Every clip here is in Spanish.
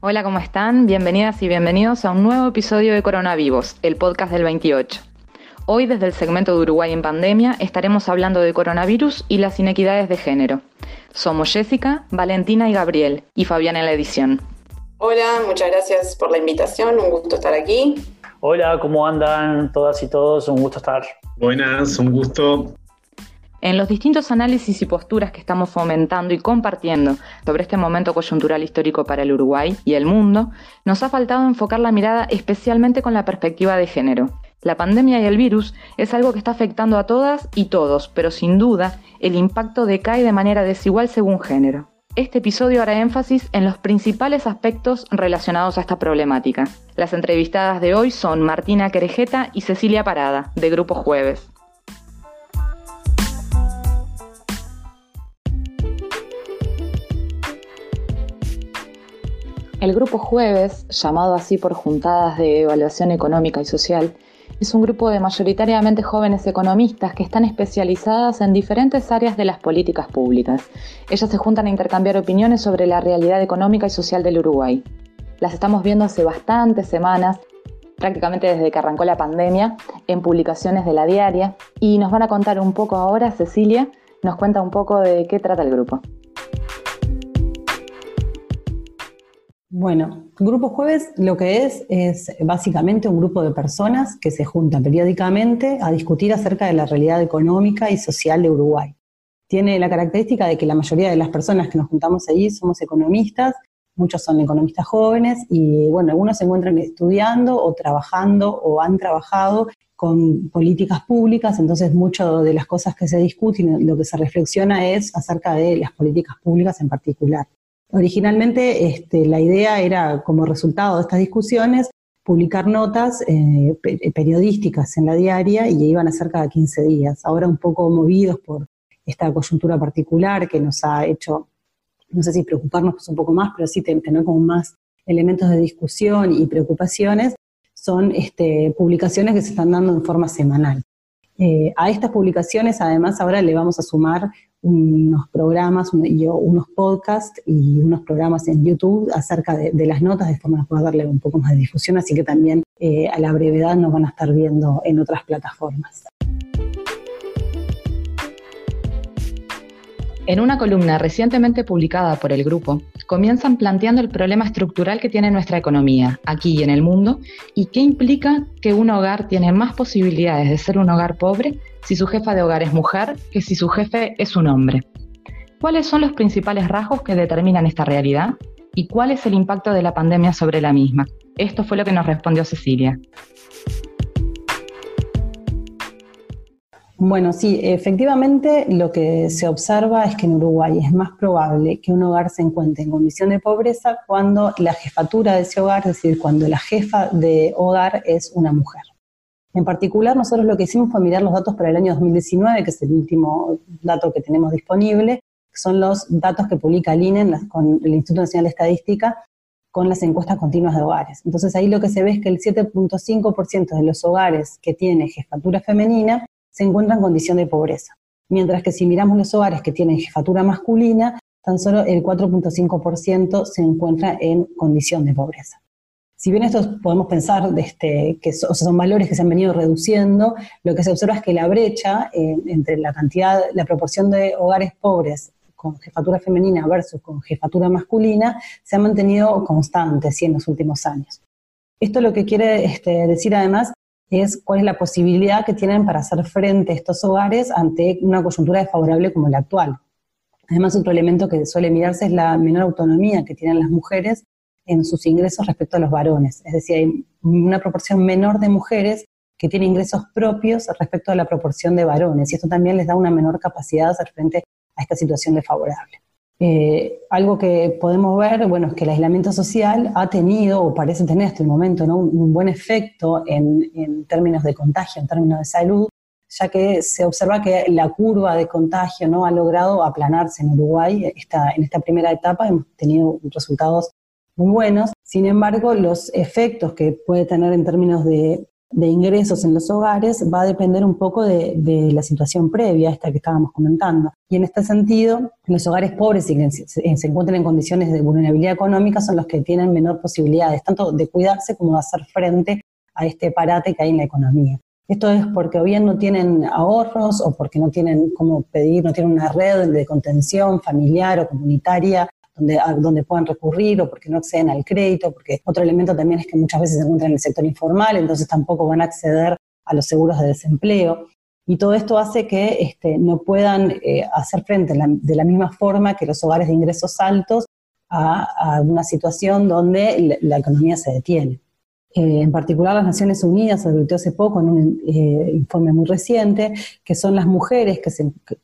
Hola, ¿cómo están? Bienvenidas y bienvenidos a un nuevo episodio de Coronavivos, el podcast del 28. Hoy desde el segmento de Uruguay en pandemia estaremos hablando de coronavirus y las inequidades de género. Somos Jessica, Valentina y Gabriel, y Fabián en la edición. Hola, muchas gracias por la invitación, un gusto estar aquí. Hola, ¿cómo andan todas y todos? Un gusto estar. Buenas, un gusto. En los distintos análisis y posturas que estamos fomentando y compartiendo sobre este momento coyuntural histórico para el Uruguay y el mundo, nos ha faltado enfocar la mirada especialmente con la perspectiva de género. La pandemia y el virus es algo que está afectando a todas y todos, pero sin duda el impacto decae de manera desigual según género. Este episodio hará énfasis en los principales aspectos relacionados a esta problemática. Las entrevistadas de hoy son Martina Querejeta y Cecilia Parada, de Grupo Jueves. El Grupo Jueves, llamado así por juntadas de evaluación económica y social, es un grupo de mayoritariamente jóvenes economistas que están especializadas en diferentes áreas de las políticas públicas. Ellas se juntan a intercambiar opiniones sobre la realidad económica y social del Uruguay. Las estamos viendo hace bastantes semanas, prácticamente desde que arrancó la pandemia, en publicaciones de la diaria, y nos van a contar un poco ahora, Cecilia, nos cuenta un poco de qué trata el grupo. Bueno, Grupo Jueves lo que es es básicamente un grupo de personas que se juntan periódicamente a discutir acerca de la realidad económica y social de Uruguay. Tiene la característica de que la mayoría de las personas que nos juntamos allí somos economistas, muchos son economistas jóvenes y bueno, algunos se encuentran estudiando o trabajando o han trabajado con políticas públicas, entonces muchas de las cosas que se discuten, lo que se reflexiona es acerca de las políticas públicas en particular. Originalmente este, la idea era, como resultado de estas discusiones, publicar notas eh, periodísticas en la diaria y iban a ser cada 15 días. Ahora un poco movidos por esta coyuntura particular que nos ha hecho, no sé si preocuparnos un poco más, pero sí tener como más elementos de discusión y preocupaciones, son este, publicaciones que se están dando en forma semanal. Eh, a estas publicaciones, además, ahora le vamos a sumar unos programas y unos podcasts y unos programas en YouTube acerca de, las notas, de forma que pueda darle un poco más de difusión, así que también eh, a la brevedad nos van a estar viendo en otras plataformas. En una columna recientemente publicada por el grupo, comienzan planteando el problema estructural que tiene nuestra economía, aquí y en el mundo, y qué implica que un hogar tiene más posibilidades de ser un hogar pobre si su jefa de hogar es mujer que si su jefe es un hombre. ¿Cuáles son los principales rasgos que determinan esta realidad? ¿Y cuál es el impacto de la pandemia sobre la misma? Esto fue lo que nos respondió Cecilia. Bueno, sí, efectivamente lo que se observa es que en Uruguay es más probable que un hogar se encuentre en condición de pobreza cuando la jefatura de ese hogar, es decir, cuando la jefa de hogar es una mujer. En particular, nosotros lo que hicimos fue mirar los datos para el año 2019, que es el último dato que tenemos disponible, que son los datos que publica el INE con el Instituto Nacional de Estadística con las encuestas continuas de hogares. Entonces ahí lo que se ve es que el 7.5% de los hogares que tiene jefatura femenina se encuentra en condición de pobreza. Mientras que si miramos los hogares que tienen jefatura masculina, tan solo el 4.5% se encuentra en condición de pobreza. Si bien estos podemos pensar este, que son valores que se han venido reduciendo, lo que se observa es que la brecha eh, entre la cantidad, la proporción de hogares pobres con jefatura femenina versus con jefatura masculina se ha mantenido constante en los últimos años. Esto lo que quiere este, decir además es cuál es la posibilidad que tienen para hacer frente a estos hogares ante una coyuntura desfavorable como la actual. Además, otro elemento que suele mirarse es la menor autonomía que tienen las mujeres en sus ingresos respecto a los varones. Es decir, hay una proporción menor de mujeres que tienen ingresos propios respecto a la proporción de varones, y esto también les da una menor capacidad de hacer frente a esta situación desfavorable. Eh, algo que podemos ver, bueno, es que el aislamiento social ha tenido, o parece tener hasta el momento, ¿no? un, buen efecto en, términos de contagio, en términos de salud, ya que se observa que la curva de contagio no ha logrado aplanarse en Uruguay. Esta, en esta primera etapa hemos tenido resultados muy buenos. Sin embargo, los efectos que puede tener en términos de de ingresos en los hogares va a depender un poco de, la situación previa, esta que estábamos comentando. Y en este sentido, los hogares pobres y que se, encuentran en condiciones de vulnerabilidad económica son los que tienen menor posibilidades, tanto de cuidarse como de hacer frente a este parate que hay en la economía. Esto es porque o bien no tienen ahorros o porque no tienen cómo pedir, no tienen una red de contención familiar o comunitaria donde, puedan recurrir o porque no acceden al crédito, porque otro elemento también es que muchas veces se encuentran en el sector informal, entonces tampoco van a acceder a los seguros de desempleo. Y todo esto hace que este, no puedan eh, hacer frente de la misma forma que los hogares de ingresos altos a, una situación donde la economía se detiene. Eh, en particular las Naciones Unidas advirtió hace poco en un eh, informe muy reciente que son las mujeres que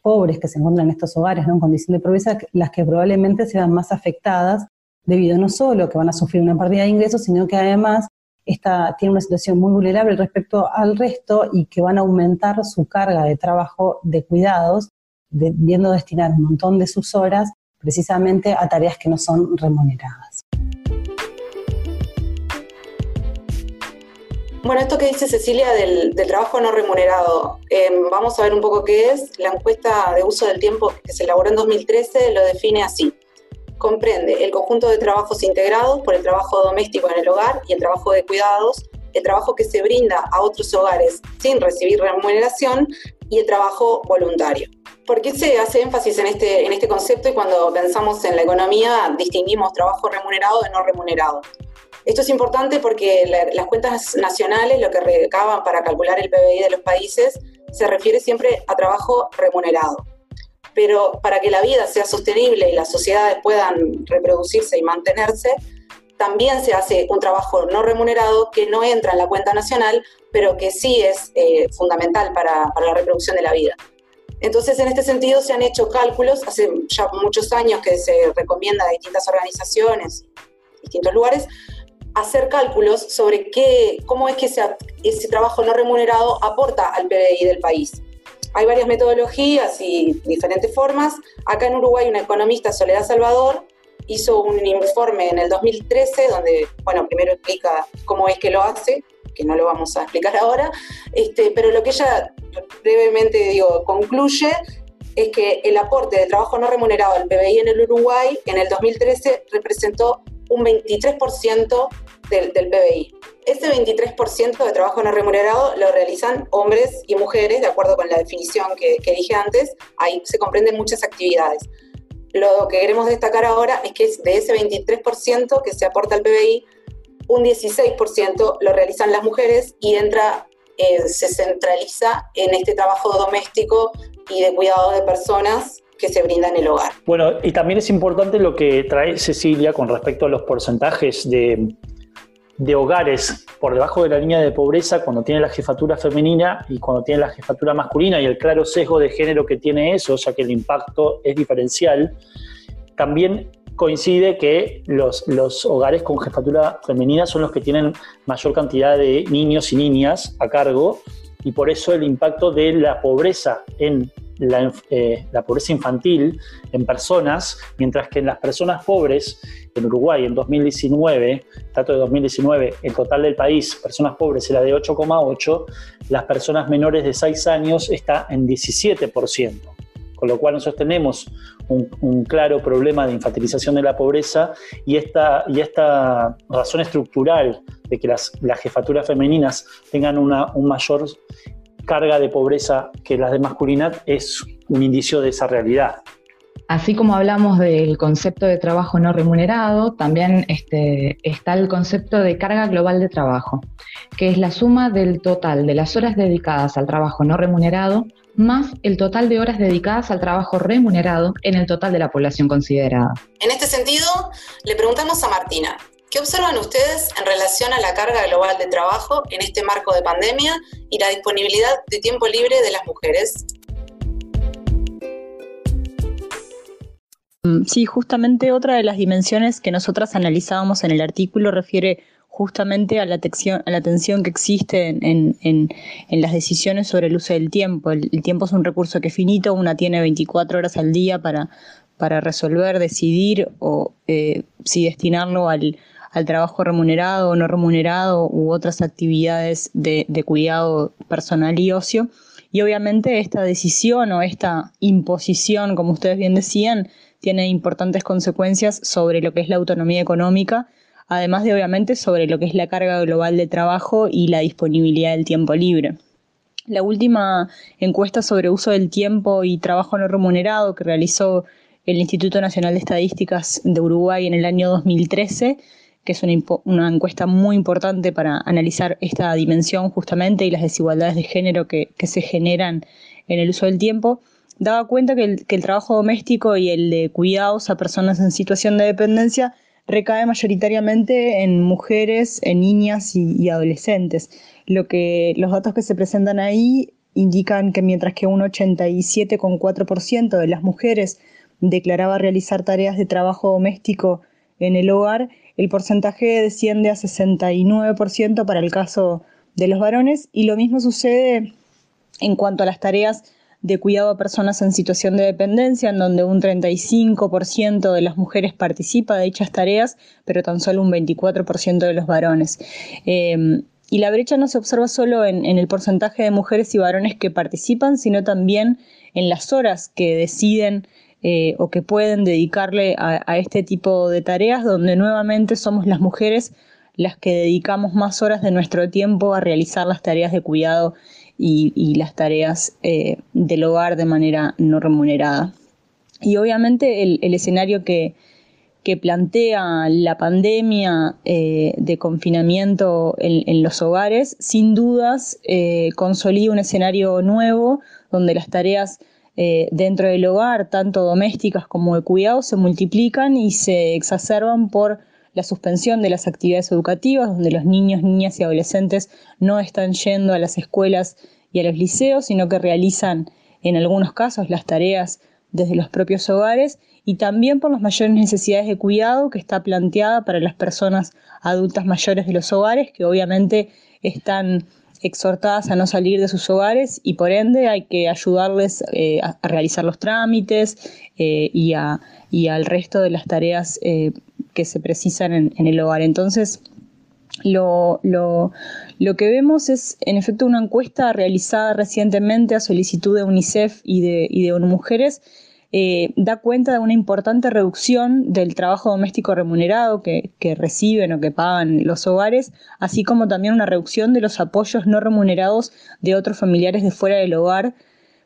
pobres que se encuentran en estos hogares en condición de pobreza las que probablemente sean más afectadas debido no solo que van a sufrir una pérdida de ingresos, sino que además esta, tiene una situación muy vulnerable respecto al resto y que van a aumentar su carga de trabajo de cuidados, viendo destinar un montón de sus horas precisamente a tareas que no son remuneradas. Bueno, esto que dice Cecilia del, trabajo no remunerado, em, vamos a ver un poco qué es. La encuesta de uso del tiempo que se elaboró en 2013 lo define así. Comprende el conjunto de trabajos integrados por el trabajo doméstico en el hogar y el trabajo de cuidados, el trabajo que se brinda a otros hogares sin recibir remuneración y el trabajo voluntario. ¿Por qué se hace énfasis en este, en este concepto y cuando pensamos en la economía distinguimos trabajo remunerado de no remunerado? Esto es importante porque las cuentas nacionales, lo que recaban para calcular el PBI de los países, se refiere siempre a trabajo remunerado. Pero para que la vida sea sostenible y las sociedades puedan reproducirse y mantenerse, también se hace un trabajo no remunerado que no entra en la cuenta nacional, pero que sí es eh, fundamental para, para la reproducción de la vida. Entonces, en este sentido, se han hecho cálculos, hace ya muchos años que se recomienda a distintas organizaciones, distintos lugares, hacer cálculos sobre qué, cómo es que ese, trabajo no remunerado aporta al PBI del país. Hay varias metodologías y diferentes formas. Acá en Uruguay una economista, Soledad Salvador, hizo un informe en el 2013 donde, bueno, primero explica cómo es que lo hace, que no lo vamos a explicar ahora, este, pero lo que ella brevemente digo, concluye es que el aporte de trabajo no remunerado al PBI en el Uruguay en el 2013 representó un 23% del, del PBI. Ese 23% de trabajo no remunerado lo realizan hombres y mujeres, de acuerdo con la definición que, que dije antes, ahí se comprenden muchas actividades. Lo que queremos destacar ahora es que de ese 23% que se aporta al PBI, un 16% lo realizan las mujeres y entra, eh, se centraliza en este trabajo doméstico y de cuidado de personas que se brinda en el hogar. Bueno, y también es importante lo que trae Cecilia con respecto a los porcentajes de, de hogares por debajo de la línea de pobreza cuando tiene la jefatura femenina y cuando tiene la jefatura masculina y el claro sesgo de género que tiene eso, o sea que el impacto es diferencial, también coincide que los, los hogares con jefatura femenina son los que tienen mayor cantidad de niños y niñas a cargo y por eso el impacto de la pobreza en eh, la, pobreza infantil en personas, mientras que en las personas pobres, en Uruguay en 2019, dato de 2019, el total del país, personas pobres era de 8,8, las personas menores de 6 años está en 17%, con lo cual nosotros tenemos un, claro problema de infantilización de la pobreza y esta, y esta razón estructural de que las, las jefaturas femeninas tengan una, un mayor carga de pobreza que las de masculinidad es un indicio de esa realidad. Así como hablamos del concepto de trabajo no remunerado, también este, está el concepto de carga global de trabajo, que es la suma del total de las horas dedicadas al trabajo no remunerado más el total de horas dedicadas al trabajo remunerado en el total de la población considerada. En este sentido, le preguntamos a Martina, ¿Qué observan ustedes en relación a la carga global de trabajo en este marco de pandemia y la disponibilidad de tiempo libre de las mujeres? Mm, sí, justamente otra de las dimensiones que nosotras analizábamos en el artículo refiere justamente a la, atención, a la tensión que existe en, las decisiones sobre el uso del tiempo. El, tiempo es un recurso que es finito, una tiene 24 horas al día para, para resolver, decidir o eh, si destinarlo al, al trabajo remunerado o no remunerado u otras actividades de, de cuidado personal y ocio. Y obviamente esta decisión o esta imposición, como ustedes bien decían, tiene importantes consecuencias sobre lo que es la autonomía económica, además de obviamente sobre lo que es la carga global de trabajo y la disponibilidad del tiempo libre. La última encuesta sobre uso del tiempo y trabajo no remunerado que realizó el Instituto Nacional de Estadísticas de Uruguay en el año 2013, que es una, encuesta muy importante para analizar esta dimensión justamente y las desigualdades de género que, se generan en el uso del tiempo, daba cuenta que el, trabajo doméstico y el de cuidados a personas en situación de dependencia recae mayoritariamente en mujeres, en niñas y adolescentes. Lo que, los datos que se presentan ahí indican que mientras que un 87,4% de las mujeres declaraba realizar tareas de trabajo doméstico en el hogar, el porcentaje desciende a 69% para el caso de los varones y lo mismo sucede en cuanto a las tareas de cuidado a personas en situación de dependencia, en donde un 35% de las mujeres participa de dichas tareas, pero tan solo un 24% de los varones. Eh, y la brecha no se observa solo en, el porcentaje de mujeres y varones que participan, sino también en las horas que deciden eh, o que pueden dedicarle a, este tipo de tareas, donde nuevamente somos las mujeres las que dedicamos más horas de nuestro tiempo a realizar las tareas de cuidado y, las tareas eh, del hogar de manera no remunerada. Y obviamente el escenario que, que plantea la pandemia eh, de confinamiento en, los hogares, sin dudas consolida un escenario nuevo donde las tareas eh, dentro del hogar, tanto domésticas como de cuidado, se multiplican y se exacerban por la suspensión de las actividades educativas, donde los niños, niñas y adolescentes no están yendo a las escuelas y a los liceos, sino que realizan en algunos casos las tareas desde los propios hogares y también por las mayores necesidades de cuidado que está planteada para las personas adultas mayores de los hogares, que obviamente están exhortadas a no salir de sus hogares y por ende hay que ayudarles eh, a, realizar los trámites eh, y, al resto de las tareas eh, que se precisan en, el hogar. Entonces, lo, que vemos es, en efecto, una encuesta realizada recientemente a solicitud de UNICEF y de, y de ONU Mujeres, eh, da cuenta de una importante reducción del trabajo doméstico remunerado que, reciben o que pagan los hogares, así como también una reducción de los apoyos no remunerados de otros familiares de fuera del hogar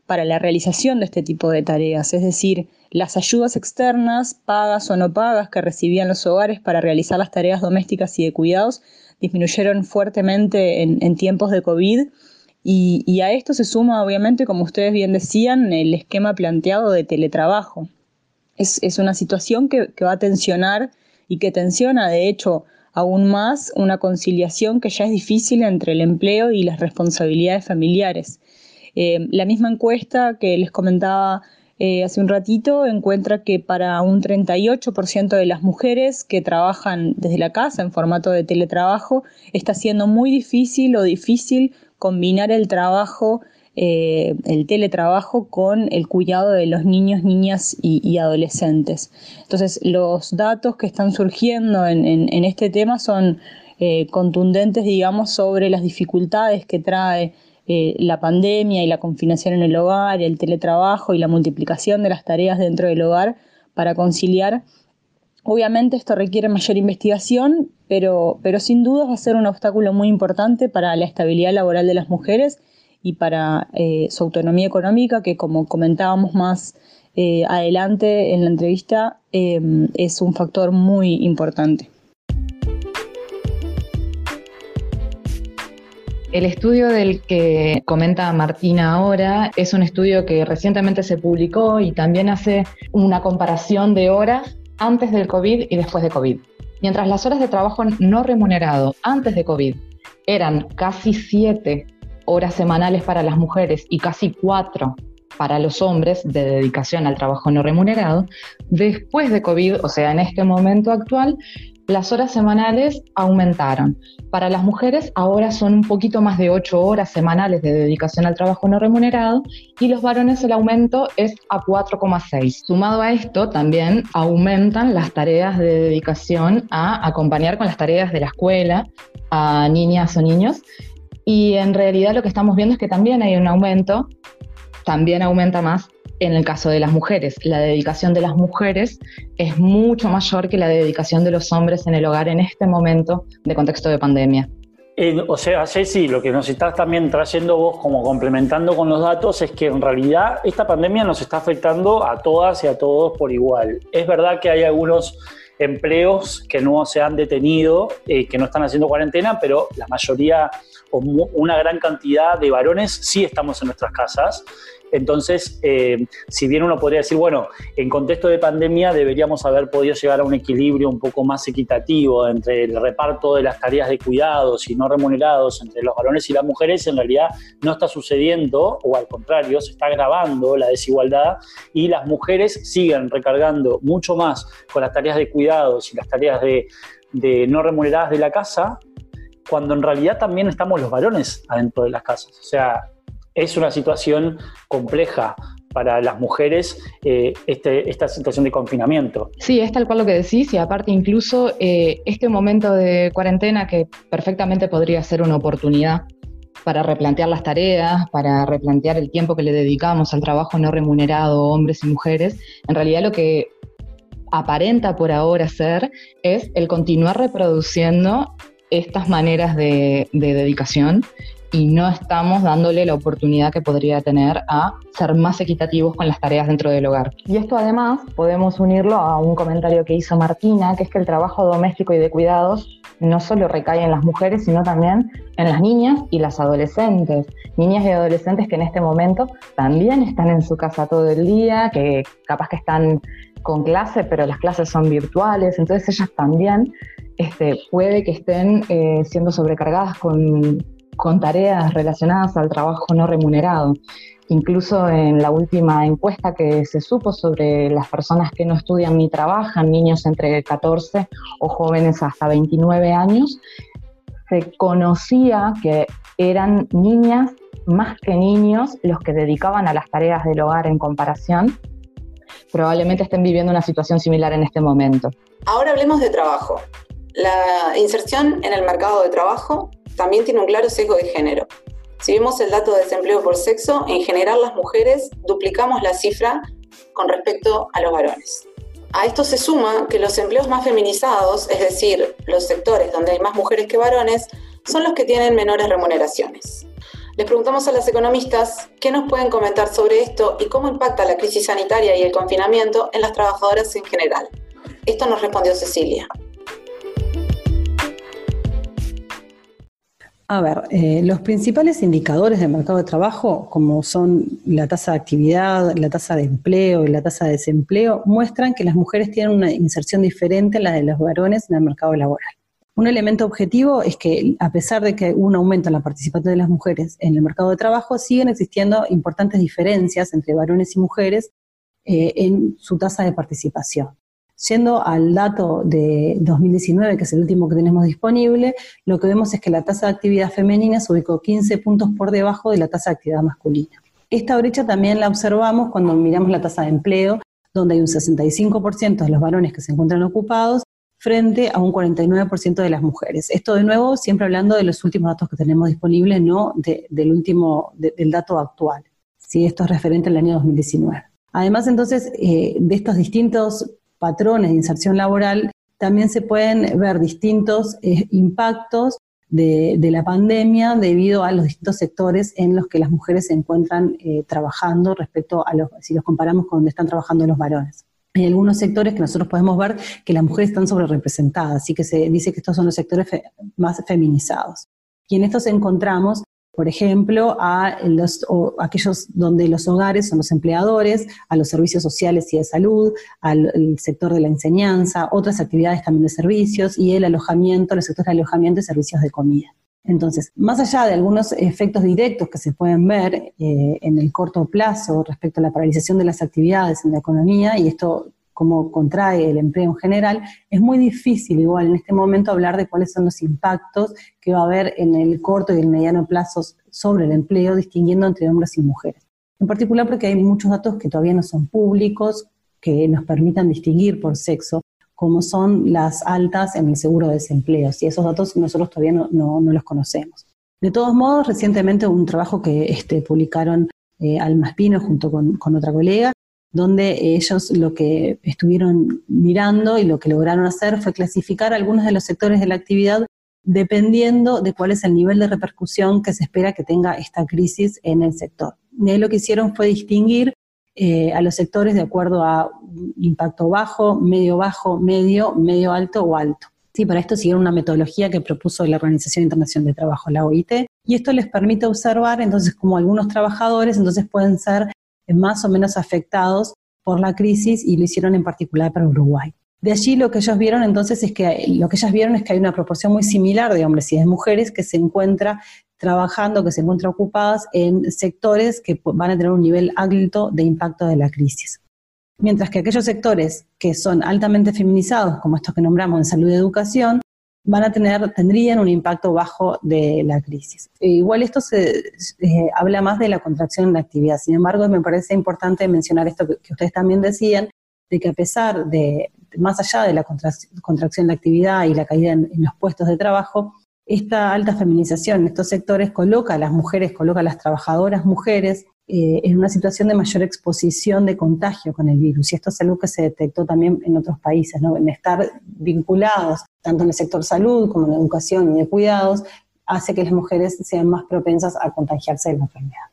para la realización de este tipo de tareas, es decir, las ayudas externas, pagas o no pagas, que recibían los hogares para realizar las tareas domésticas y de cuidados, disminuyeron fuertemente en, en tiempos de COVID y, a esto se suma, obviamente, como ustedes bien decían, el esquema planteado de teletrabajo. Es, una situación que, va a tensionar y que tensiona, de hecho, aún más una conciliación que ya es difícil entre el empleo y las responsabilidades familiares. Eh, la misma encuesta que les comentaba eh, hace un ratito encuentra que para un 38% de las mujeres que trabajan desde la casa en formato de teletrabajo está siendo muy difícil o difícil combinar el trabajo, eh, el teletrabajo con el cuidado de los niños, niñas y, adolescentes. Entonces, los datos que están surgiendo en, este tema son eh, contundentes, digamos, sobre las dificultades que trae eh, la pandemia y la confinación en el hogar, el teletrabajo y la multiplicación de las tareas dentro del hogar para conciliar Obviamente esto requiere mayor investigación, pero, pero sin duda va a ser un obstáculo muy importante para la estabilidad laboral de las mujeres y para eh, su autonomía económica, que como comentábamos más eh, adelante en la entrevista, eh, es un factor muy importante. El estudio del que comenta Martina ahora es un estudio que recientemente se publicó y también hace una comparación de horas antes del COVID y después de COVID. Mientras las horas de trabajo no remunerado antes de COVID eran casi siete horas semanales para las mujeres y casi cuatro para los hombres de dedicación al trabajo no remunerado, después de COVID, o sea, en este momento actual, las horas semanales aumentaron. Para las mujeres ahora son un poquito más de 8 horas semanales de dedicación al trabajo no remunerado y los varones el aumento es a 4,6. Sumado a esto, también aumentan las tareas de dedicación a acompañar con las tareas de la escuela a niñas o niños. Y en realidad lo que estamos viendo es que también hay un aumento, también aumenta más en el caso de las mujeres, la dedicación de las mujeres es mucho mayor que la dedicación de los hombres en el hogar en este momento de contexto de pandemia. o sea, Ceci, lo que nos estás también trayendo vos como complementando con los datos es que en realidad esta pandemia nos está afectando a todas y a todos por igual. Es verdad que hay algunos empleos que no se han detenido, eh, que no están haciendo cuarentena, pero la mayoría o una gran cantidad de varones sí estamos en nuestras casas entonces, eh, si bien uno podría decir, bueno, en contexto de pandemia deberíamos haber podido llegar a un equilibrio un poco más equitativo entre el reparto de las tareas de cuidados y no remunerados entre los varones y las mujeres, en realidad no está sucediendo, o al contrario, se está agravando la desigualdad y las mujeres siguen recargando mucho más con las tareas de cuidados y las tareas de, no remuneradas de la casa, cuando en realidad también estamos los varones adentro de las casas. O sea, es una situación compleja para las mujeres eh, este, esta situación de confinamiento. Sí, es tal cual lo que decís y aparte incluso eh, este momento de cuarentena que perfectamente podría ser una oportunidad para replantear las tareas, para replantear el tiempo que le dedicamos al trabajo no remunerado, hombres y mujeres, en realidad lo que aparenta por ahora ser es el continuar reproduciendo estas maneras de, de dedicación y no estamos dándole la oportunidad que podría tener a ser más equitativos con las tareas dentro del hogar. Y esto además podemos unirlo a un comentario que hizo Martina, que es que el trabajo doméstico y de cuidados no solo recae en las mujeres, sino también en las niñas y las adolescentes. Niñas y adolescentes que en este momento también están en su casa todo el día, que capaz que están con clase, pero las clases son virtuales, entonces ellas también este, puede que estén eh, siendo sobrecargadas con con tareas relacionadas al trabajo no remunerado. Incluso en la última encuesta que se supo sobre las personas que no estudian ni trabajan, niños entre 14 o jóvenes hasta 29 años, se conocía que eran niñas más que niños los que dedicaban a las tareas del hogar en comparación. Probablemente estén viviendo una situación similar en este momento. Ahora hablemos de trabajo. La inserción en el mercado de trabajo también tiene un claro sesgo de género. Si vemos el dato de desempleo por sexo, en general las mujeres duplicamos la cifra con respecto a los varones. A esto se suma que los empleos más feminizados, es decir, los sectores donde hay más mujeres que varones, son los que tienen menores remuneraciones. Les preguntamos a las economistas qué nos pueden comentar sobre esto y cómo impacta la crisis sanitaria y el confinamiento en las trabajadoras en general. Esto nos respondió Cecilia. A ver, eh, los principales indicadores del mercado de trabajo, como son la tasa de actividad, la tasa de empleo y la tasa de desempleo, muestran que las mujeres tienen una inserción diferente a la de los varones en el mercado laboral. Un elemento objetivo es que, a pesar de que hubo un aumento en la participación de las mujeres en el mercado de trabajo, siguen existiendo importantes diferencias entre varones y mujeres eh, en su tasa de participación. Yendo al dato de 2019, que es el último que tenemos disponible, lo que vemos es que la tasa de actividad femenina se ubicó 15 puntos por debajo de la tasa de actividad masculina. Esta brecha también la observamos cuando miramos la tasa de empleo, donde hay un 65% de los varones que se encuentran ocupados frente a un 49% de las mujeres. Esto de nuevo, siempre hablando de los últimos datos que tenemos disponibles, no del último, del dato actual. Si esto es referente al año 2019. Además, entonces, eh, de estos distintos patrones de inserción laboral, también se pueden ver distintos eh, impactos de, la pandemia debido a los distintos sectores en los que las mujeres se encuentran eh, trabajando respecto a los, si los comparamos con donde están trabajando los varones. Hay algunos sectores que nosotros podemos ver que las mujeres están sobre representadas, así que se dice que estos son los sectores más feminizados. Y en estos encontramos por ejemplo, a los, aquellos donde los hogares son los empleadores, a los servicios sociales y de salud, al sector de la enseñanza, otras actividades también de servicios y el alojamiento, el sector de alojamiento y servicios de comida. Entonces, más allá de algunos efectos directos que se pueden ver eh, en el corto plazo respecto a la paralización de las actividades en la economía, y esto cómo contrae el empleo en general, es muy difícil igual en este momento hablar de cuáles son los impactos que va a haber en el corto y el mediano plazo sobre el empleo, distinguiendo entre hombres y mujeres. En particular porque hay muchos datos que todavía no son públicos, que nos permitan distinguir por sexo, como son las altas en el seguro de desempleo. Y esos datos nosotros todavía no, los conocemos. De todos modos, recientemente un trabajo que este, publicaron eh, Alma Espino junto con, con, otra colega, donde ellos lo que estuvieron mirando y lo que lograron hacer fue clasificar algunos de los sectores de la actividad dependiendo de cuál es el nivel de repercusión que se espera que tenga esta crisis en el sector. Y ahí lo que hicieron fue distinguir eh, a los sectores de acuerdo a impacto bajo, medio bajo, medio, medio alto o alto. Sí, para esto siguieron una metodología que propuso la Organización Internacional de Trabajo, la OIT, y esto les permite observar entonces cómo algunos trabajadores entonces pueden ser más o menos afectados por la crisis y lo hicieron en particular para Uruguay. De allí lo que ellos vieron entonces es que lo que vieron es que hay una proporción muy similar de hombres y de mujeres que se encuentra trabajando, que se encuentran ocupadas en sectores que van a tener un nivel alto de impacto de la crisis. Mientras que aquellos sectores que son altamente feminizados, como estos que nombramos en salud y educación, van a tener, tendrían un impacto bajo de la crisis. E igual esto se eh, habla más de la contracción de la actividad. Sin embargo, me parece importante mencionar esto que, ustedes también decían, de que a pesar de, más allá de la contracción de la actividad y la caída en los puestos de trabajo, esta alta feminización en estos sectores coloca a las mujeres, coloca a las trabajadoras mujeres eh, en una situación de mayor exposición de contagio con el virus. Y esto es algo que se detectó también en otros países, ¿no? en estar vinculados tanto en el sector salud como en la educación y de cuidados, hace que las mujeres sean más propensas a contagiarse de la enfermedad.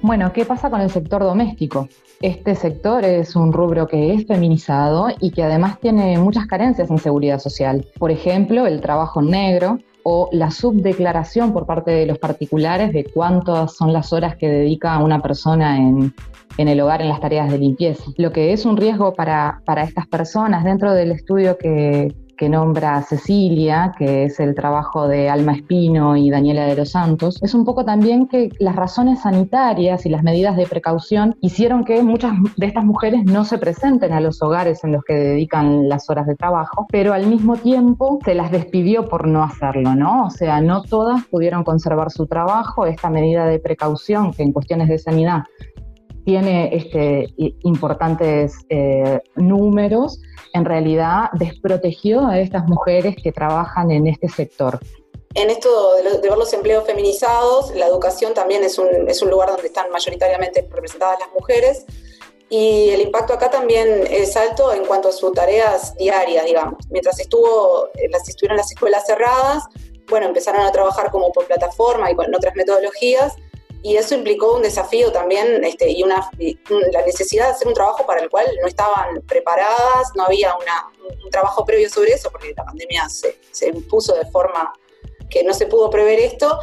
Bueno, ¿qué pasa con el sector doméstico? Este sector es un rubro que es feminizado y que además tiene muchas carencias en seguridad social. Por ejemplo, el trabajo negro o la subdeclaración por parte de los particulares de cuántas son las horas que dedica una persona en, el hogar en las tareas de limpieza. Lo que es un riesgo para, para estas personas dentro del estudio que, que nombra Cecilia, que es el trabajo de Alma Espino y Daniela de los Santos, es un poco también que las razones sanitarias y las medidas de precaución hicieron que muchas de estas mujeres no se presenten a los hogares en los que dedican las horas de trabajo, pero al mismo tiempo se las despidió por no hacerlo, ¿no? O sea, no todas pudieron conservar su trabajo, esta medida de precaución que en cuestiones de sanidad tiene este, importantes eh, números, en realidad desprotegió a estas mujeres que trabajan en este sector. En esto de, ver los empleos feminizados, la educación también es un, es un lugar donde están mayoritariamente representadas las mujeres y el impacto acá también es alto en cuanto a sus tareas diarias, digamos. Mientras estuvo, las, estuvieron las escuelas cerradas, bueno, empezaron a trabajar como por plataforma y con otras metodologías y eso implicó un desafío también este, y, una, la necesidad de hacer un trabajo para el cual no estaban preparadas, no había un trabajo previo sobre eso, porque la pandemia se, se, impuso de forma que no se pudo prever esto.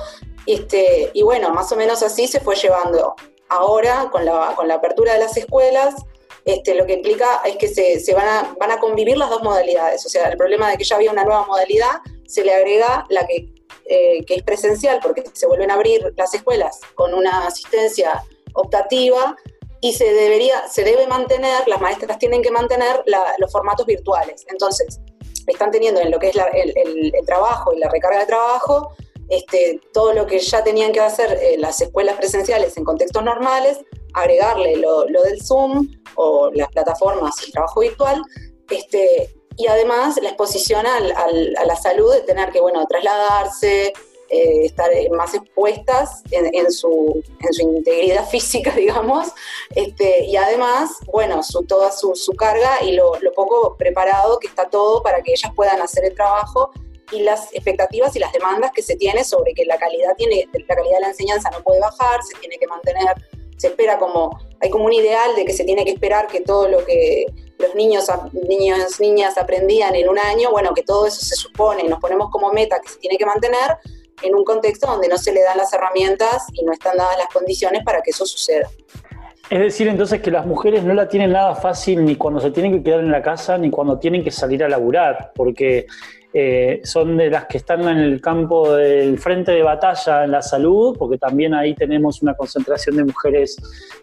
Este, y bueno, más o menos así se fue llevando. Ahora, con la, con la apertura de las escuelas, este, lo que implica es que se, se van, a, van a convivir las dos modalidades. O sea, el problema de que ya había una nueva modalidad, se le agrega la que eh, que es presencial porque se vuelven a abrir las escuelas con una asistencia optativa y se debería, se debe mantener, las maestras tienen que mantener los formatos virtuales. Entonces, están teniendo en lo que es el, trabajo y la recarga de trabajo, este, todo lo que ya tenían que hacer eh, las escuelas presenciales en contextos normales, agregarle lo, del Zoom o las plataformas el trabajo virtual, este, y además la exposición al, a la salud de tener que, bueno, trasladarse, eh, estar más expuestas en, su, en, su, integridad física, digamos, este, y además, bueno, su, toda su, carga y lo, poco preparado que está todo para que ellas puedan hacer el trabajo y las expectativas y las demandas que se tiene sobre que la calidad tiene la calidad de la enseñanza no puede bajar, se tiene que mantener, se espera como hay como un ideal de que se tiene que esperar que todo lo que los niños, niños, niñas aprendían en un año, bueno, que todo eso se supone, nos ponemos como meta que se tiene que mantener en un contexto donde no se le dan las herramientas y no están dadas las condiciones para que eso suceda. Es decir, entonces que las mujeres no la tienen nada fácil ni cuando se tienen que quedar en la casa ni cuando tienen que salir a laburar, porque eh, son de las que están en el campo del frente de batalla en la salud, porque también ahí tenemos una concentración de mujeres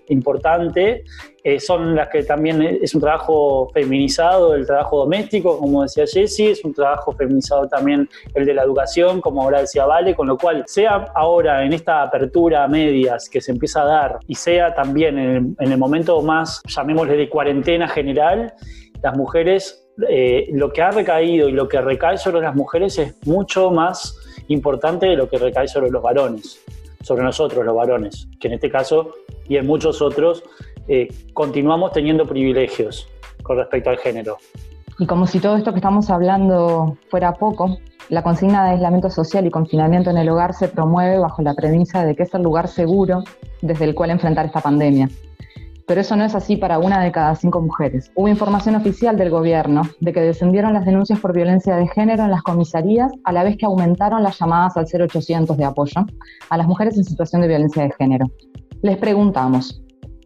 importante. Eh, son las que también es un trabajo feminizado, el trabajo doméstico, como decía Jessie, es un trabajo feminizado también el de la educación, como ahora decía Vale, con lo cual, sea ahora en esta apertura a medias que se empieza a dar y sea también en el momento más, llamémosle de cuarentena general, las mujeres eh, lo que ha recaído y lo que recae sobre las mujeres es mucho más importante de lo que recae sobre los varones, sobre nosotros los varones, que en este caso y en muchos otros eh, continuamos teniendo privilegios con respecto al género. Y como si todo esto que estamos hablando fuera poco, la consigna de aislamiento social y confinamiento en el hogar se promueve bajo la premisa de que es el lugar seguro desde el cual enfrentar esta pandemia pero eso no es así para una de cada cinco mujeres. Hubo información oficial del gobierno de que descendieron las denuncias por violencia de género en las comisarías, a la vez que aumentaron las llamadas al 0800 de apoyo a las mujeres en situación de violencia de género. Les preguntamos,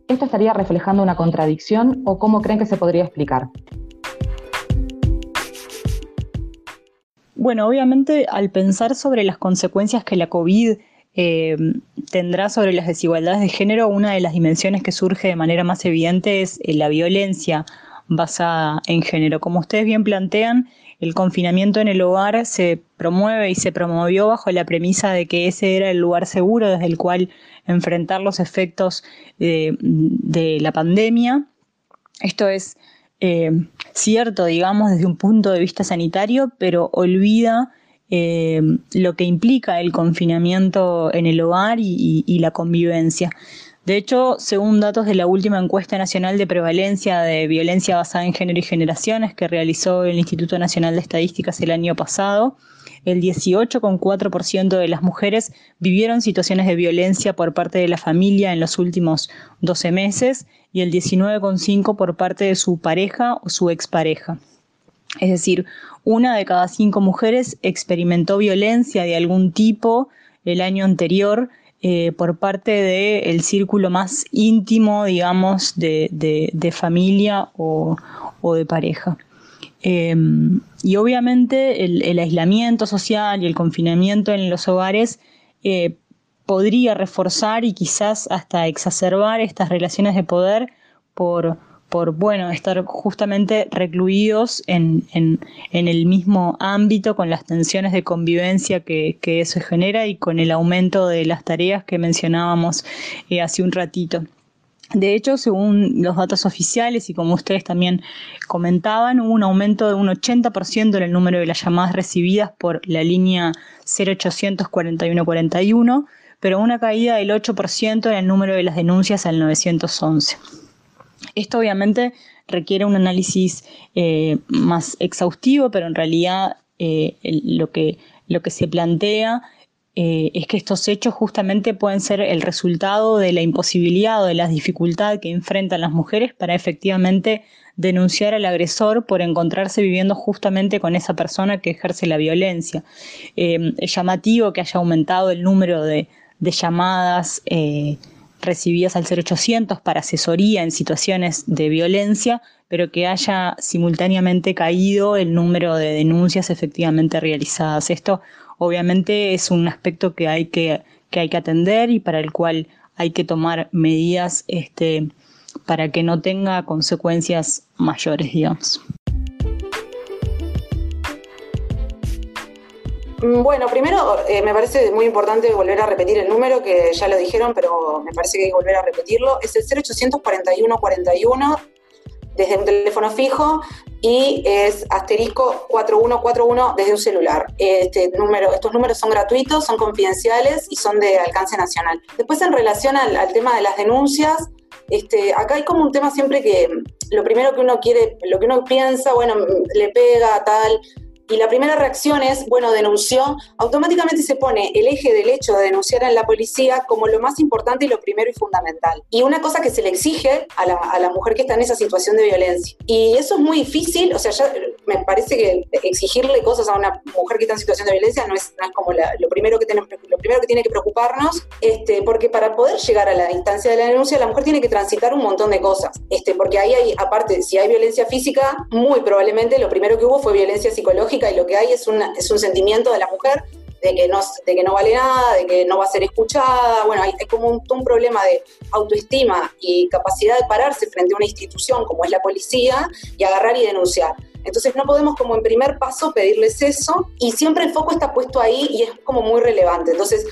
¿esto estaría reflejando una contradicción o cómo creen que se podría explicar? Bueno, obviamente al pensar sobre las consecuencias que la COVID eh, tendrá sobre las desigualdades de género, una de las dimensiones que surge de manera más evidente es eh, la violencia basada en género. Como ustedes bien plantean, el confinamiento en el hogar se promueve y se promovió bajo la premisa de que ese era el lugar seguro desde el cual enfrentar los efectos de, la pandemia. Esto es eh, cierto, digamos, desde un punto de vista sanitario, pero olvida eh, lo que implica el confinamiento en el hogar y, la convivencia. De hecho, según datos de la última encuesta nacional de prevalencia de violencia basada en género y generaciones que realizó el Instituto Nacional de Estadísticas el año pasado, el 18,4% de las mujeres vivieron situaciones de violencia por parte de la familia en los últimos 12 meses y el 19,5% por parte de su pareja o su expareja. Es decir, una de cada cinco mujeres experimentó violencia de algún tipo el año anterior eh, por parte del círculo más íntimo, digamos, de, familia o, de pareja. Em, y obviamente el, aislamiento social y el confinamiento en los hogares eh, podría reforzar y quizás hasta exacerbar estas relaciones de poder por, por bueno, estar justamente recluidos en, el mismo ámbito con las tensiones de convivencia que, eso genera y con el aumento de las tareas que mencionábamos eh, hace un ratito. De hecho, según los datos oficiales y como ustedes también comentaban, hubo un aumento de un 80% en el número de las llamadas recibidas por la línea 0800 4141, pero una caída del 8% en el número de las denuncias al 911. Esto obviamente requiere un análisis eh, más exhaustivo, pero en realidad eh, lo, que, lo que se plantea eh, es que estos hechos justamente pueden ser el resultado de la imposibilidad o de la dificultad que enfrentan las mujeres para efectivamente denunciar al agresor por encontrarse viviendo justamente con esa persona que ejerce la violencia. es llamativo que haya aumentado el número de, de llamadas recibidas al 0800 para asesoría en situaciones de violencia, pero que haya simultáneamente caído el número de denuncias efectivamente realizadas. Esto obviamente es un aspecto que hay que, que, hay que atender y para el cual hay que tomar medidas este, para que no tenga consecuencias mayores, digamos. Bueno, primero eh, me parece muy importante volver a repetir el número, que ya lo dijeron, pero me parece que hay que volver a repetirlo. Es el 0800 41 41 desde un teléfono fijo y es asterisco 4141 desde un celular. Este número, estos números son gratuitos, son confidenciales y son de alcance nacional. Después en relación al, al tema de las denuncias, este, acá hay como un tema siempre que lo primero que uno quiere, lo que uno piensa, bueno, le pega, tal, y la primera reacción es, bueno, denunció, automáticamente se pone el eje del hecho de denunciar en la policía como lo más importante y lo primero y fundamental. Y una cosa que se le exige a la, a la mujer que está en esa situación de violencia. Y eso es muy difícil, o sea, ya me parece que exigirle cosas a una mujer que está en situación de violencia no es, no es como lo, primero que tenemos, lo primero que tiene que preocuparnos, este, porque para poder llegar a la instancia de la denuncia, la mujer tiene que transitar un montón de cosas, este, porque ahí hay, aparte, si hay violencia física, muy probablemente lo primero que hubo fue violencia psicológica y lo que hay es, es un sentimiento de la mujer de que, no, de que no vale nada, de que no va a ser escuchada. Bueno, hay, como un, un, problema de autoestima y capacidad de pararse frente a una institución como es la policía y agarrar y denunciar. Entonces no podemos como en primer paso pedirles eso y siempre el foco está puesto ahí y es como muy relevante. Entonces,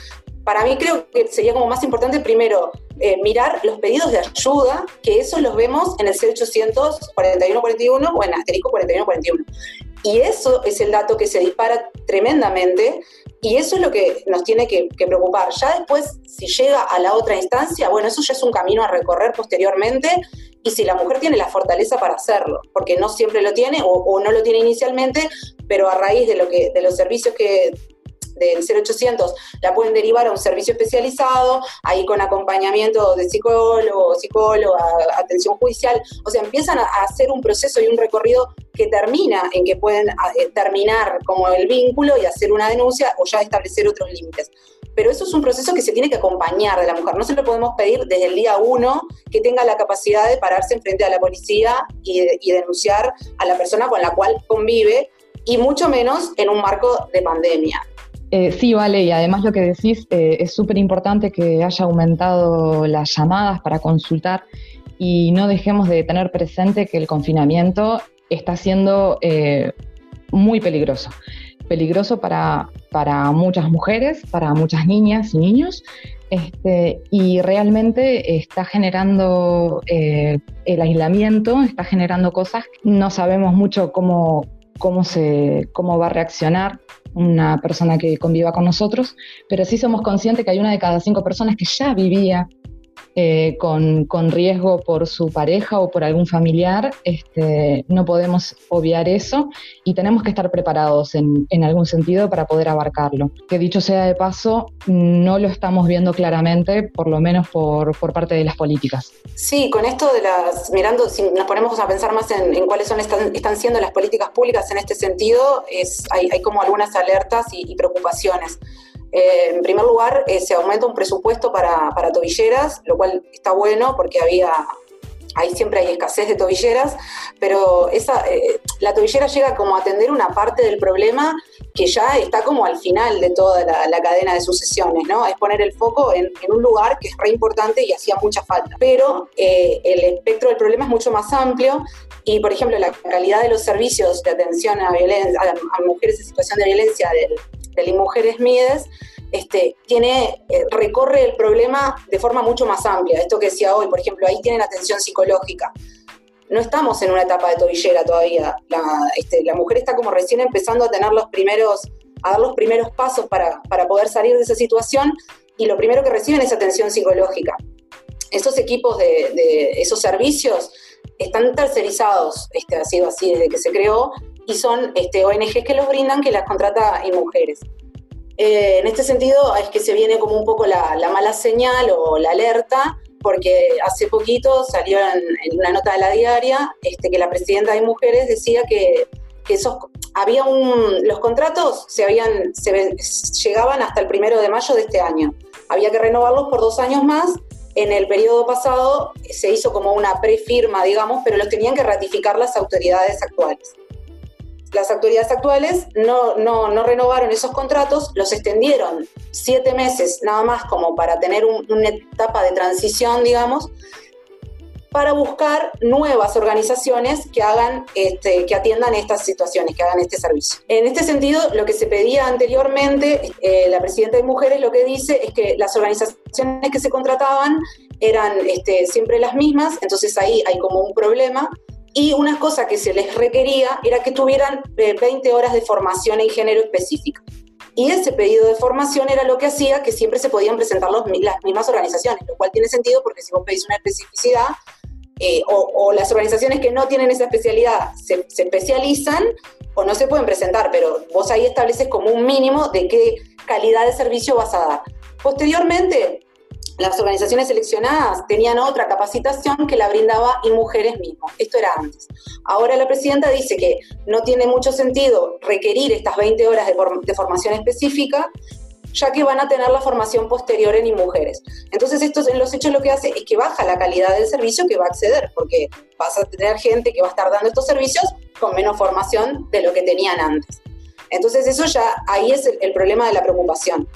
para mí creo que sería como más importante primero eh, mirar los pedidos de ayuda, que esos los vemos en el C800 4141 o en asterisco 4141. Y eso es el dato que se dispara tremendamente y eso es lo que nos tiene que, preocupar. Ya después, si llega a la otra instancia, bueno, eso ya es un camino a recorrer posteriormente y si la mujer tiene la fortaleza para hacerlo, porque no siempre lo tiene o, o no lo tiene inicialmente, pero a raíz de, lo que, de los servicios que del 0800 la pueden derivar a un servicio especializado, ahí con acompañamiento de psicólogo, psicóloga, atención judicial, o sea, empiezan a hacer un proceso y un recorrido que termina en que pueden eh, terminar como el vínculo y hacer una denuncia o ya establecer otros límites. Pero eso es un proceso que se tiene que acompañar de la mujer. No se lo podemos pedir desde el día uno que tenga la capacidad de pararse enfrente a la policía y, y denunciar a la persona con la cual convive, y mucho menos en un marco de pandemia. Eh, sí, vale, y además lo que decís eh, es súper importante que haya aumentado las llamadas para consultar y no dejemos de tener presente que el confinamiento está siendo eh, muy peligroso. Peligroso para, para, muchas mujeres, para muchas niñas y niños, este, y realmente está generando el aislamiento, está generando cosas, no sabemos mucho cómo, cómo, se, cómo va a reaccionar una persona que conviva con nosotros, pero sí somos conscientes que hay una de cada cinco personas que ya vivía eh, con, riesgo por su pareja o por algún familiar, este, no podemos obviar eso y tenemos que estar preparados en, algún sentido para poder abarcarlo. Que dicho sea de paso, no lo estamos viendo claramente, por lo menos por, parte de las políticas. Sí, con esto de las, mirando, si nos ponemos a pensar más en, cuáles son están, siendo las políticas públicas en este sentido, es, hay, como algunas alertas y preocupaciones. Eh, en primer lugar, eh, se aumenta un presupuesto para, tobilleras, lo cual está bueno porque había, ahí siempre hay escasez de tobilleras, pero esa, eh, la tobillera llega como a atender una parte del problema que ya está como al final de toda la, cadena de sucesiones, ¿no? Es poner el foco en, un lugar que es re importante y hacía mucha falta. Pero el espectro del problema es mucho más amplio y, por ejemplo, la calidad de los servicios de atención a, violencia, a, mujeres en situación de violencia del de Mujeres Mides, este, tiene, eh, recorre el problema de forma mucho más amplia. Esto que decía hoy, por ejemplo, ahí tienen atención psicológica. No estamos en una etapa de tobillera todavía. La, este, la mujer está como recién empezando a tener los primeros, a dar los primeros pasos para, para poder salir de esa situación y lo primero que reciben es atención psicológica. Esos equipos de, de esos servicios están tercerizados, este, ha sido así desde que se creó, y son este, ONGs que los brindan, que las contrata y mujeres. Eh, en este sentido es que se viene como un poco la, mala señal o la alerta, porque hace poquito salió en, una nota de la diaria este, que la presidenta de mujeres decía que, esos, había un, los contratos se habían, se, llegaban hasta el primero de mayo de este año. Había que renovarlos por dos años más. En el periodo pasado se hizo como una prefirma, digamos, pero los tenían que ratificar las autoridades actuales las autoridades actuales no, no, renovaron esos contratos, los extendieron siete meses nada más como para tener una etapa de transición, digamos, para buscar nuevas organizaciones que hagan, este, que atiendan estas situaciones, que hagan este servicio. En este sentido, lo que se pedía anteriormente, eh, la presidenta de Mujeres lo que dice es que las organizaciones que se contrataban eran este, siempre las mismas, entonces ahí hay como un problema y una cosa que se les requería era que tuvieran 20 eh, horas de formación en género específica. Y ese pedido de formación era lo que hacía que siempre se podían presentar las mismas organizaciones, lo cual tiene sentido porque si vos pedís una especificidad, eh, o, las organizaciones que no tienen esa especialidad se, se, especializan o no se pueden presentar, pero vos ahí estableces como un mínimo de qué calidad de servicio vas a dar. Posteriormente, las organizaciones seleccionadas tenían otra capacitación que la brindaba y mujeres mismas. Esto era antes. Ahora la presidenta dice que no tiene mucho sentido requerir estas 20 horas de, formación específica, ya que van a tener la formación posterior en y mujeres. Entonces, esto en los hechos lo que hace es que baja la calidad del servicio que va a acceder, porque vas a tener gente que va a estar dando estos servicios con menos formación de lo que tenían antes. Entonces eso ya, ahí es el problema de la preocupación.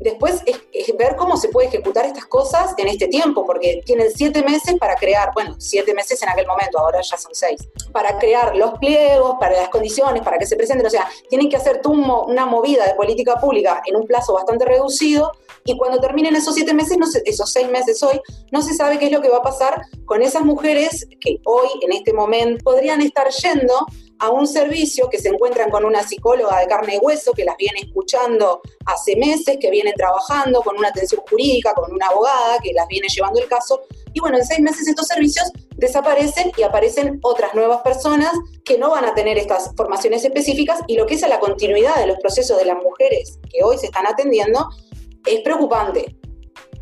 Después es, ver cómo se puede ejecutar estas cosas en este tiempo, porque tienen siete meses para crear, bueno, siete meses en aquel momento, ahora ya son seis, para crear los pliegos, para las condiciones, para que se presenten, o sea, tienen que hacer una movida de política pública en un plazo bastante reducido y cuando terminen esos siete meses, no esos seis meses hoy, no se sabe qué es lo que va a pasar con esas mujeres que hoy, en este momento, podrían estar yendo a un servicio que se encuentran con una psicóloga de carne y hueso que las viene escuchando hace meses, que vienen trabajando con una atención jurídica, con una abogada que las viene llevando el caso. Y bueno, en seis meses estos servicios desaparecen y aparecen otras nuevas personas que no van a tener estas formaciones específicas y lo que es a la continuidad de los procesos de las mujeres que hoy se están atendiendo es preocupante.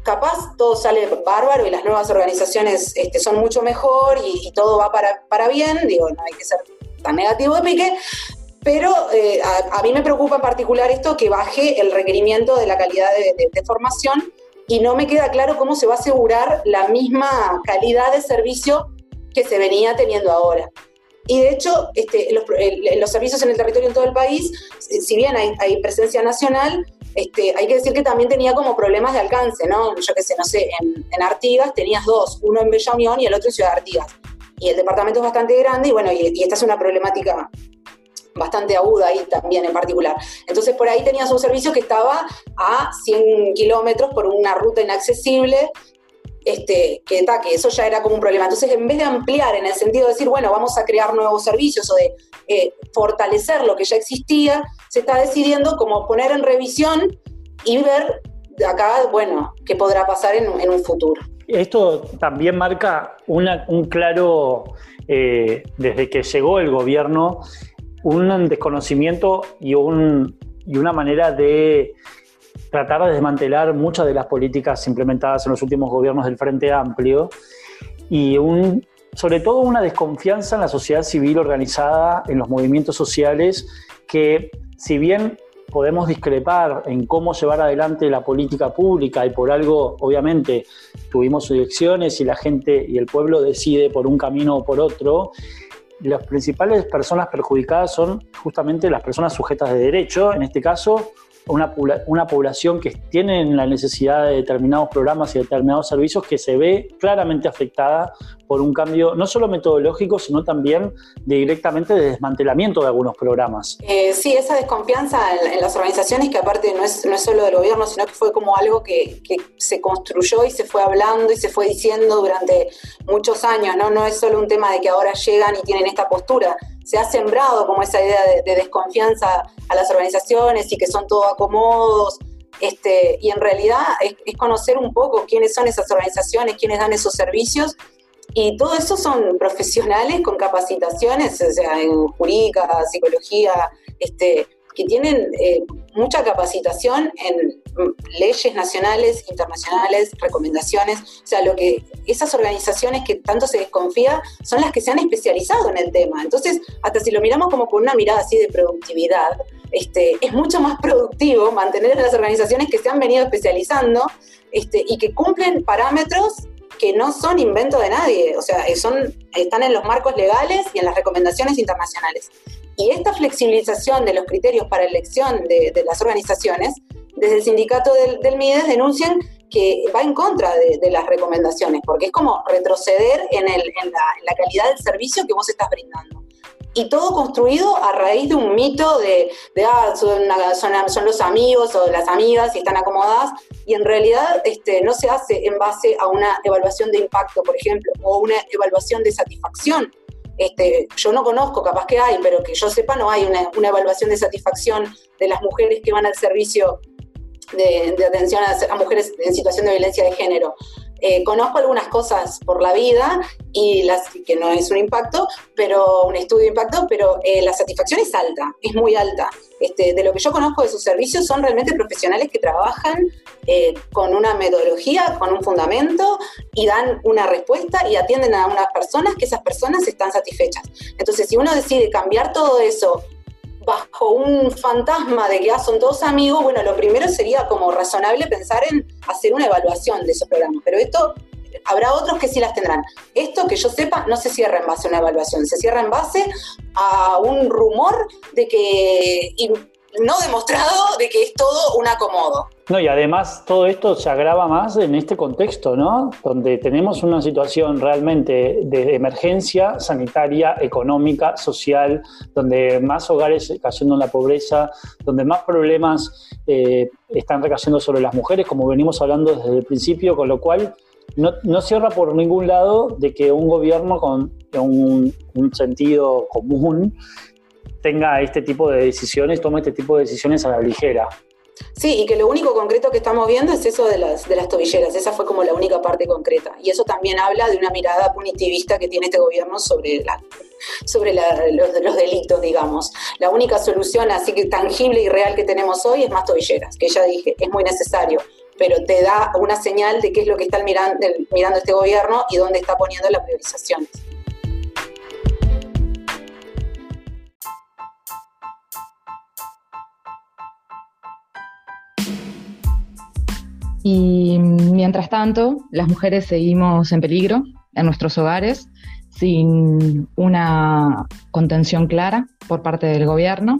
Capaz todo sale bárbaro y las nuevas organizaciones este, son mucho mejor y, y todo va para, para bien, digo, no hay que ser tan negativo de Piqué, pero eh, a, mí me preocupa en particular esto que baje el requerimiento de la calidad de, formación y no me queda claro cómo se va a asegurar la misma calidad de servicio que se venía teniendo ahora. Y de hecho, este, los, servicios en el territorio en todo el país, si bien hay, presencia nacional, este, hay que decir que también tenía como problemas de alcance, ¿no? Yo qué sé, no sé, en, Artigas tenías dos, uno en Bella Unión y el otro en Ciudad Artigas y el departamento es bastante grande y bueno, y, esta es una problemática bastante aguda ahí también en particular. Entonces por ahí tenías un servicio que estaba a 100 kilómetros por una ruta inaccesible, este, que, que eso ya era como un problema. Entonces en vez de ampliar en el sentido de decir, bueno, vamos a crear nuevos servicios o de fortalecer lo que ya existía, se está decidiendo como poner en revisión y ver de acá, bueno, qué podrá pasar en un futuro. Esto también marca un claro, eh, desde que llegó el gobierno, un desconocimiento y, y una manera de tratar de desmantelar muchas de las políticas implementadas en los últimos gobiernos del Frente Amplio y un, sobre todo una desconfianza en la sociedad civil organizada, en los movimientos sociales, que si bien podemos discrepar en cómo llevar adelante la política pública y por algo, obviamente, tuvimos elecciones y la gente y el pueblo decide por un camino o por otro, las principales personas perjudicadas son justamente las personas sujetas de derecho, en este caso una, una población que tiene la necesidad de determinados programas y determinados servicios que se ve claramente afectada por un cambio no solo metodológico, sino también directamente de desmantelamiento de algunos programas. Eh, sí, esa desconfianza en, las organizaciones, que aparte no es, no es solo del gobierno, sino que fue como algo que, que, se construyó y se fue hablando y se fue diciendo durante muchos años, ¿no? No es solo un tema de que ahora llegan y tienen esta postura, se ha sembrado como esa idea de, desconfianza a las organizaciones y que son todo acomodos. Este, y en realidad es, conocer un poco quiénes son esas organizaciones, quiénes dan esos servicios. Y todo eso son profesionales con capacitaciones, o sea, en jurídica, psicología, este, que tienen eh, mucha capacitación en leyes nacionales, internacionales, recomendaciones, o sea, lo que esas organizaciones que tanto se desconfía son las que se han especializado en el tema. Entonces, hasta si lo miramos como con una mirada así de productividad, este, es mucho más productivo mantener a las organizaciones que se han venido especializando este, y que cumplen parámetros que no son invento de nadie, o sea, son, están en los marcos legales y en las recomendaciones internacionales. Y esta flexibilización de los criterios para elección de, las organizaciones, desde el sindicato del, MIDES denuncian que va en contra de, las recomendaciones, porque es como retroceder en, la, calidad del servicio que vos estás brindando. Y todo construido a raíz de un mito de, ah, son, son, los amigos o las amigas y están acomodadas, y en realidad este, no se hace en base a una evaluación de impacto, por ejemplo, o una evaluación de satisfacción este, yo no conozco, capaz que hay, pero que yo sepa no hay una, evaluación de satisfacción de las mujeres que van al servicio de, atención a, mujeres en situación de violencia de género. Eh, conozco algunas cosas por la vida y las que no es un impacto, pero un estudio de impacto, pero eh, la satisfacción es alta, es muy alta. Este, de lo que yo conozco de sus servicios son realmente profesionales que trabajan eh, con una metodología, con un fundamento y dan una respuesta y atienden a unas personas que esas personas están satisfechas. Entonces, si uno decide cambiar todo eso bajo un fantasma de que ah, son todos amigos, bueno, lo primero sería como razonable pensar en hacer una evaluación de esos programas, pero esto habrá otros que sí las tendrán. Esto que yo sepa no se cierra en base a una evaluación, se cierra en base a un rumor de que no demostrado de que es todo un acomodo. No, y además todo esto se agrava más en este contexto, ¿no? Donde tenemos una situación realmente de emergencia sanitaria, económica, social, donde más hogares cayendo en la pobreza, donde más problemas eh, están recayendo sobre las mujeres, como venimos hablando desde el principio, con lo cual no, cierra por ningún lado de que un gobierno con un, un sentido común tenga este tipo de decisiones, tome este tipo de decisiones a la ligera. Sí, y que lo único concreto que estamos viendo es eso de las, de las tobilleras. Esa fue como la única parte concreta. Y eso también habla de una mirada punitivista que tiene este gobierno sobre, la, sobre los, los, delitos, digamos. La única solución así que tangible y real que tenemos hoy es más tobilleras, que ya dije, es muy necesario. Pero te da una señal de qué es lo que está mirando, mirando este gobierno y dónde está poniendo las priorizaciones. Y mientras tanto, las mujeres seguimos en peligro en nuestros hogares sin una contención clara por parte del gobierno.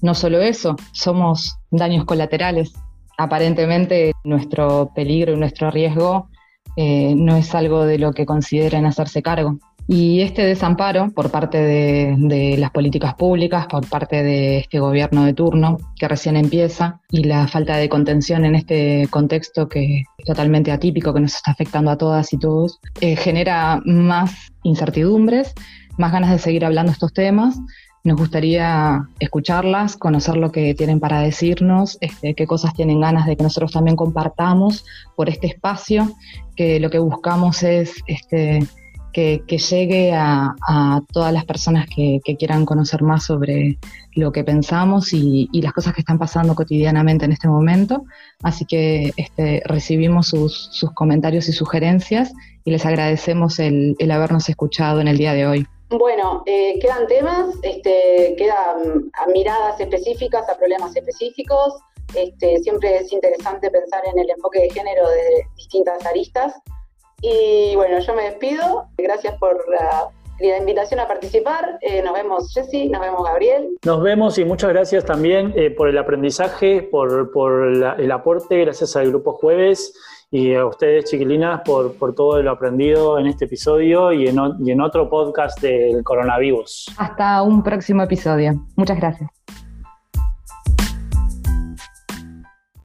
No solo eso, somos daños colaterales. Aparentemente nuestro peligro y nuestro riesgo eh, no es algo de lo que consideren hacerse cargo. Y este desamparo por parte de, las políticas públicas, por parte de este gobierno de turno que recién empieza, y la falta de contención en este contexto que es totalmente atípico, que nos está afectando a todas y todos, eh, genera más incertidumbres, más ganas de seguir hablando estos temas. Nos gustaría escucharlas, conocer lo que tienen para decirnos, este, qué cosas tienen ganas de que nosotros también compartamos por este espacio, que lo que buscamos es este, que, llegue a, todas las personas que, quieran conocer más sobre lo que pensamos y, las cosas que están pasando cotidianamente en este momento. Así que este, recibimos sus, comentarios y sugerencias y les agradecemos el, habernos escuchado en el día de hoy. Bueno, eh, quedan temas, este, quedan miradas específicas a problemas específicos. Este, siempre es interesante pensar en el enfoque de género de distintas aristas. Y bueno, yo me despido. Gracias por la, invitación a participar. Eh, nos vemos Jessy, nos vemos Gabriel. Nos vemos y muchas gracias también eh, por el aprendizaje, por, por el aporte, gracias al Grupo Jueves y a ustedes, chiquilinas, por, por todo lo aprendido en este episodio y en, y en otro podcast del coronavirus. Hasta un próximo episodio. Muchas gracias.